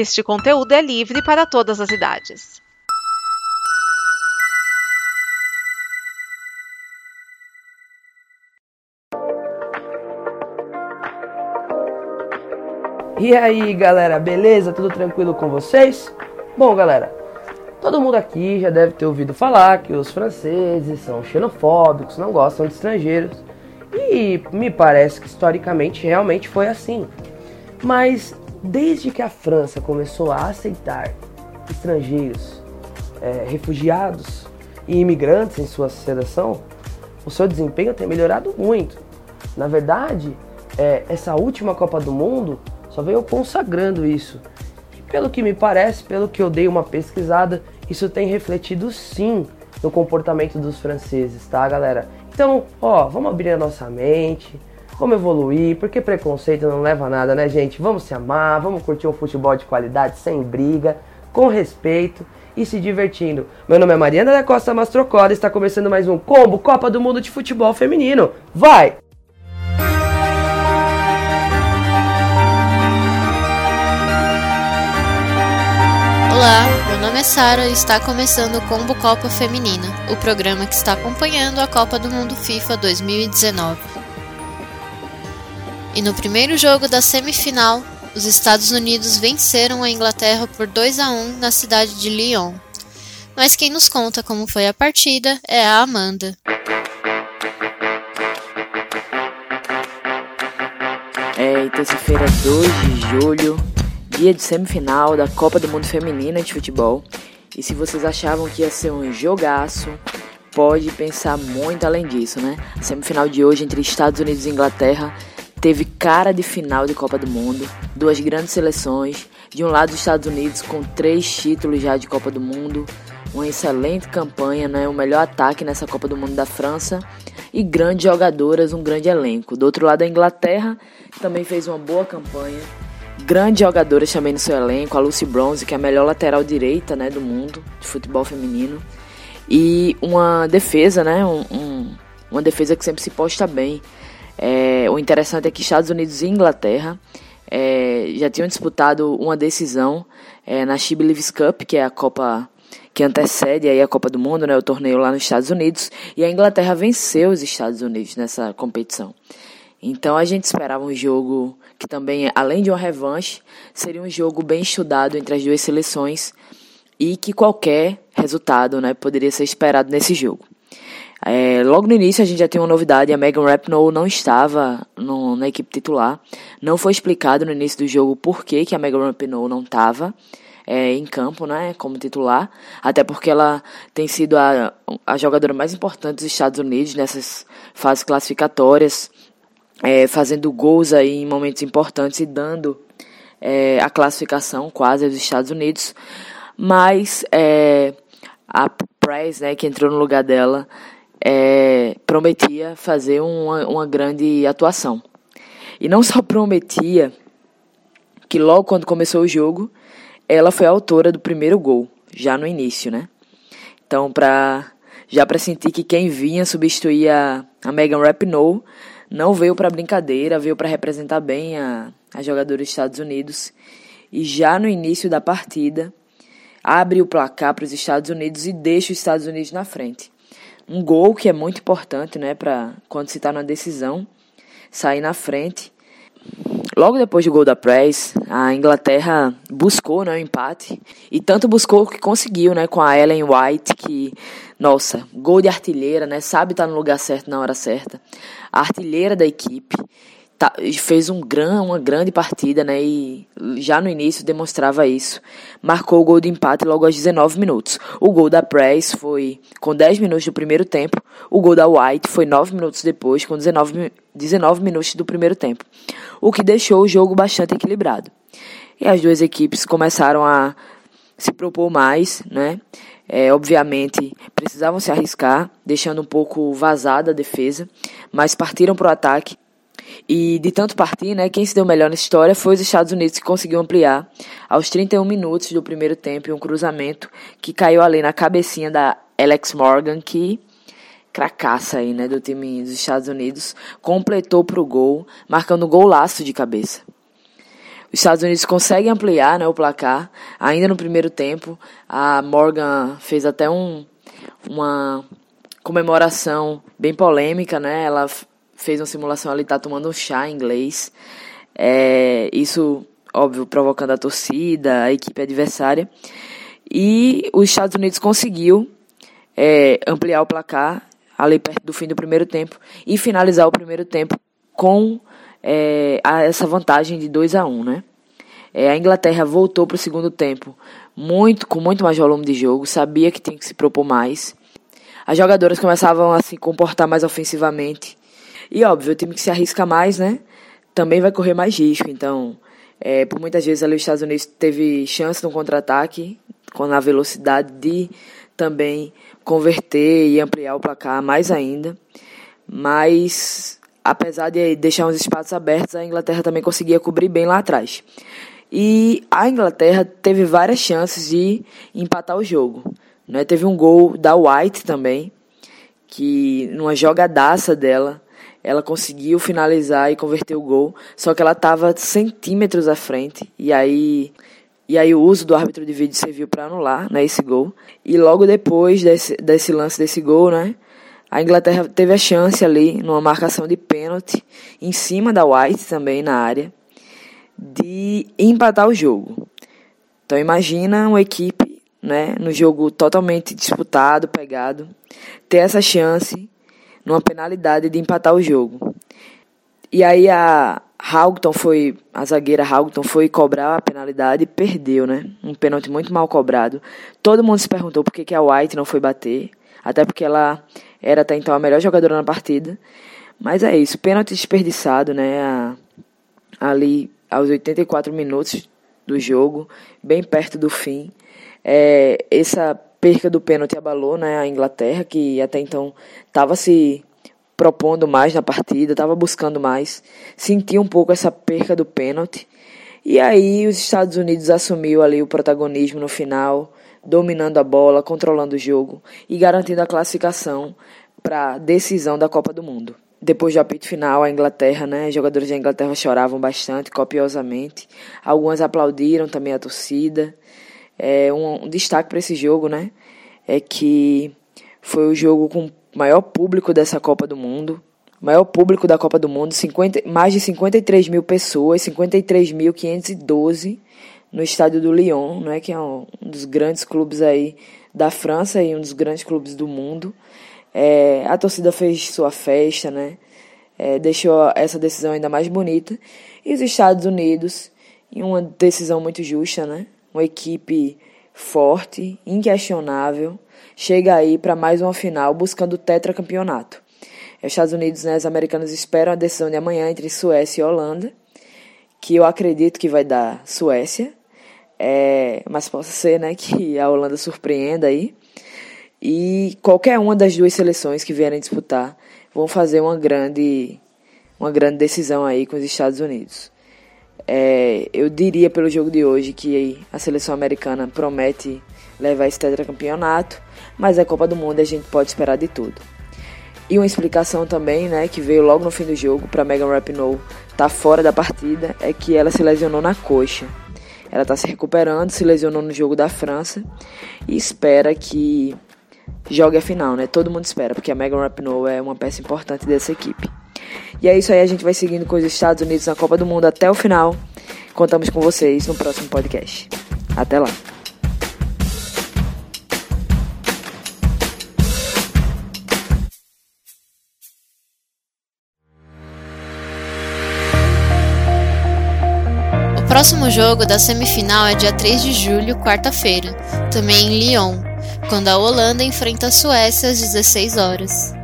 Este conteúdo é livre para todas as idades. E aí galera, beleza? Tudo tranquilo com vocês? Bom galera, todo mundo aqui já deve ter ouvido falar que os franceses são xenofóbicos, não gostam de estrangeiros. E me parece que historicamente realmente foi assim. Mas desde que a França começou a aceitar estrangeiros, é, refugiados e imigrantes em sua seleção, o seu desempenho tem melhorado muito. Na verdade, é, essa última Copa do Mundo só veio consagrando isso. E pelo que me parece, pelo que eu dei uma pesquisada, isso tem refletido sim no comportamento dos franceses, tá, galera? Então, ó, vamos abrir a nossa mente, vamos evoluir, porque preconceito não leva a nada, né, gente? Vamos se amar, vamos curtir um futebol de qualidade sem briga, com respeito e se divertindo. Meu nome é Mariana da Costa Mastrocoda e está começando mais um Combo Copa do Mundo de Futebol Feminino. Vai! Olá, meu nome é Sara e está começando o Combo Copa Feminina, o programa que está acompanhando a Copa do Mundo FIFA 2019. E no primeiro jogo da semifinal, os Estados Unidos venceram a Inglaterra por 2 a 1 na cidade de Lyon. Mas quem nos conta como foi a partida é a Amanda. É terça-feira, 2 de julho, dia de semifinal da Copa do Mundo Feminina de Futebol. E se vocês achavam que ia ser um jogaço, pode pensar muito além disso, né? A semifinal de hoje entre Estados Unidos e Inglaterra teve cara de final de Copa do Mundo, duas grandes seleções. De um lado, os Estados Unidos com três títulos já de Copa do Mundo, uma excelente campanha, né? o melhor ataque nessa Copa do Mundo da França e grandes jogadoras, um grande elenco. Do outro lado, a Inglaterra também fez uma boa campanha grandes jogadoras também no seu elenco, a Lucy Bronze, que é a melhor lateral direita né, do mundo de futebol feminino, e uma defesa, né, um, um, uma defesa que sempre se posta bem. É, o interessante é que Estados Unidos e Inglaterra é, já tinham disputado uma decisão é, na She Believes Cup, que é a Copa que antecede aí a Copa do Mundo, né, o torneio lá nos Estados Unidos, e a Inglaterra venceu os Estados Unidos nessa competição. Então a gente esperava um jogo que também, além de uma revanche, seria um jogo bem estudado entre as duas seleções e que qualquer resultado né, poderia ser esperado nesse jogo. É, logo no início a gente já tem uma novidade, a Megan Rapinoe não estava no, na equipe titular. Não foi explicado no início do jogo por que, que a Megan Rapinoe não estava é, em campo, né, como titular, até porque ela tem sido a, a jogadora mais importante dos Estados Unidos nessas fases classificatórias é, fazendo gols aí em momentos importantes e dando é, a classificação quase aos Estados Unidos. Mas é, a Price, né, que entrou no lugar dela, é, prometia fazer uma, uma grande atuação. E não só prometia, que logo quando começou o jogo, ela foi a autora do primeiro gol, já no início, né? Então, pra, já para sentir que quem vinha substituir a, a Megan Rapinoe não veio para brincadeira, veio para representar bem a, a jogadora dos Estados Unidos. E já no início da partida, abre o placar para os Estados Unidos e deixa os Estados Unidos na frente. Um gol que é muito importante, né, para quando se está na decisão, sair na frente. Logo depois do gol da Press, a Inglaterra buscou né, o empate e tanto buscou que conseguiu, né, com a Ellen White que nossa, gol de artilheira, né? Sabe estar no lugar certo na hora certa. A artilheira da equipe tá, fez um gran, uma grande partida, né? E já no início demonstrava isso. Marcou o gol de empate logo aos 19 minutos. O gol da Press foi com 10 minutos do primeiro tempo. O gol da White foi 9 minutos depois, com 19, 19 minutos do primeiro tempo. O que deixou o jogo bastante equilibrado. E as duas equipes começaram a se propor mais, né? É, obviamente, precisavam se arriscar, deixando um pouco vazada a defesa, mas partiram para o ataque. E de tanto partir, né, quem se deu melhor nessa história foi os Estados Unidos que conseguiu ampliar aos 31 minutos do primeiro tempo e um cruzamento que caiu ali na cabecinha da Alex Morgan, que cracaça aí, né, do time dos Estados Unidos, completou para o gol, marcando golaço de cabeça. Os Estados Unidos conseguem ampliar né, o placar ainda no primeiro tempo. A Morgan fez até um, uma comemoração bem polêmica, né? Ela fez uma simulação ali, tá tomando um chá em inglês. É, isso, óbvio, provocando a torcida, a equipe adversária. E os Estados Unidos conseguiu é, ampliar o placar ali perto do fim do primeiro tempo e finalizar o primeiro tempo com é, a, essa vantagem de 2 a 1 um, né? É, a Inglaterra voltou para o segundo tempo muito com muito mais volume de jogo, sabia que tinha que se propor mais. As jogadoras começavam a se comportar mais ofensivamente. E óbvio, o time que se arrisca mais, né? Também vai correr mais risco. Então, é, por muitas vezes ali os Estados Unidos teve chance no contra-ataque, com a velocidade de também converter e ampliar o placar mais ainda. Mas, apesar de deixar uns espaços abertos, a Inglaterra também conseguia cobrir bem lá atrás. E a Inglaterra teve várias chances de empatar o jogo. Né? Teve um gol da White também, que numa jogadaça dela, ela conseguiu finalizar e converter o gol, só que ela estava centímetros à frente, e aí e aí o uso do árbitro de vídeo serviu para anular né, esse gol. E logo depois desse, desse lance desse gol, né, a Inglaterra teve a chance ali, numa marcação de pênalti, em cima da White também na área, de empatar o jogo. Então imagina uma equipe né, no jogo totalmente disputado, pegado, ter essa chance numa penalidade de empatar o jogo. E aí a, Houghton foi, a zagueira Houghton foi cobrar a penalidade e perdeu, né? Um pênalti muito mal cobrado. Todo mundo se perguntou por que, que a White não foi bater, até porque ela era até então a melhor jogadora na partida. Mas é isso, pênalti desperdiçado, né? A, ali aos 84 minutos do jogo, bem perto do fim. É, essa perca do pênalti abalou né, a Inglaterra, que até então estava se propondo mais na partida, estava buscando mais, sentia um pouco essa perca do pênalti. E aí os Estados Unidos assumiu ali o protagonismo no final, dominando a bola, controlando o jogo e garantindo a classificação para a decisão da Copa do Mundo. Depois do apito final, a Inglaterra, né, os jogadores da Inglaterra choravam bastante, copiosamente. Algumas aplaudiram também a torcida. É, um, destaque para esse jogo, né, é que foi o jogo com maior público dessa Copa do Mundo. Maior público da Copa do Mundo, 50, mais de 53 mil pessoas, 53.512 no estádio do Lyon, né, que é um, um, dos grandes clubes aí da França e um dos grandes clubes do mundo. É, a torcida fez sua festa, né, é, deixou essa decisão ainda mais bonita. E os Estados Unidos, em uma decisão muito justa, né, uma equipe forte, inquestionável, chega aí para mais uma final buscando o tetracampeonato. Os Estados Unidos né, os americanos esperam a decisão de amanhã entre Suécia e Holanda, que eu acredito que vai dar Suécia, é, mas possa ser né, que a Holanda surpreenda aí. E qualquer uma das duas seleções que vierem disputar vão fazer uma grande, uma grande decisão aí com os Estados Unidos. É, eu diria pelo jogo de hoje que a seleção americana promete levar esse tetracampeonato, mas é Copa do Mundo a gente pode esperar de tudo. E uma explicação também, né, que veio logo no fim do jogo para Megan Rapinoe estar tá fora da partida, é que ela se lesionou na coxa. Ela está se recuperando, se lesionou no jogo da França e espera que jogue a final, né? Todo mundo espera, porque a Megan Rapinoe é uma peça importante dessa equipe. E é isso aí, a gente vai seguindo com os Estados Unidos na Copa do Mundo até o final. Contamos com vocês no próximo podcast. Até lá. próximo jogo da semifinal é dia 3 de julho, quarta-feira, também em Lyon, quando a Holanda enfrenta a Suécia às 16 horas.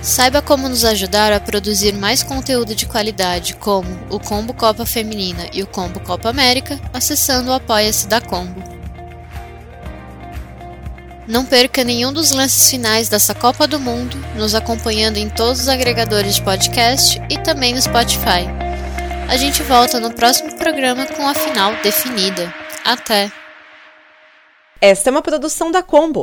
Saiba como nos ajudar a produzir mais conteúdo de qualidade, como o Combo Copa Feminina e o Combo Copa América, acessando o Apoia-se da Combo. Não perca nenhum dos lances finais dessa Copa do Mundo, nos acompanhando em todos os agregadores de podcast e também no Spotify. A gente volta no próximo programa com a final definida. Até! Esta é uma produção da Combo.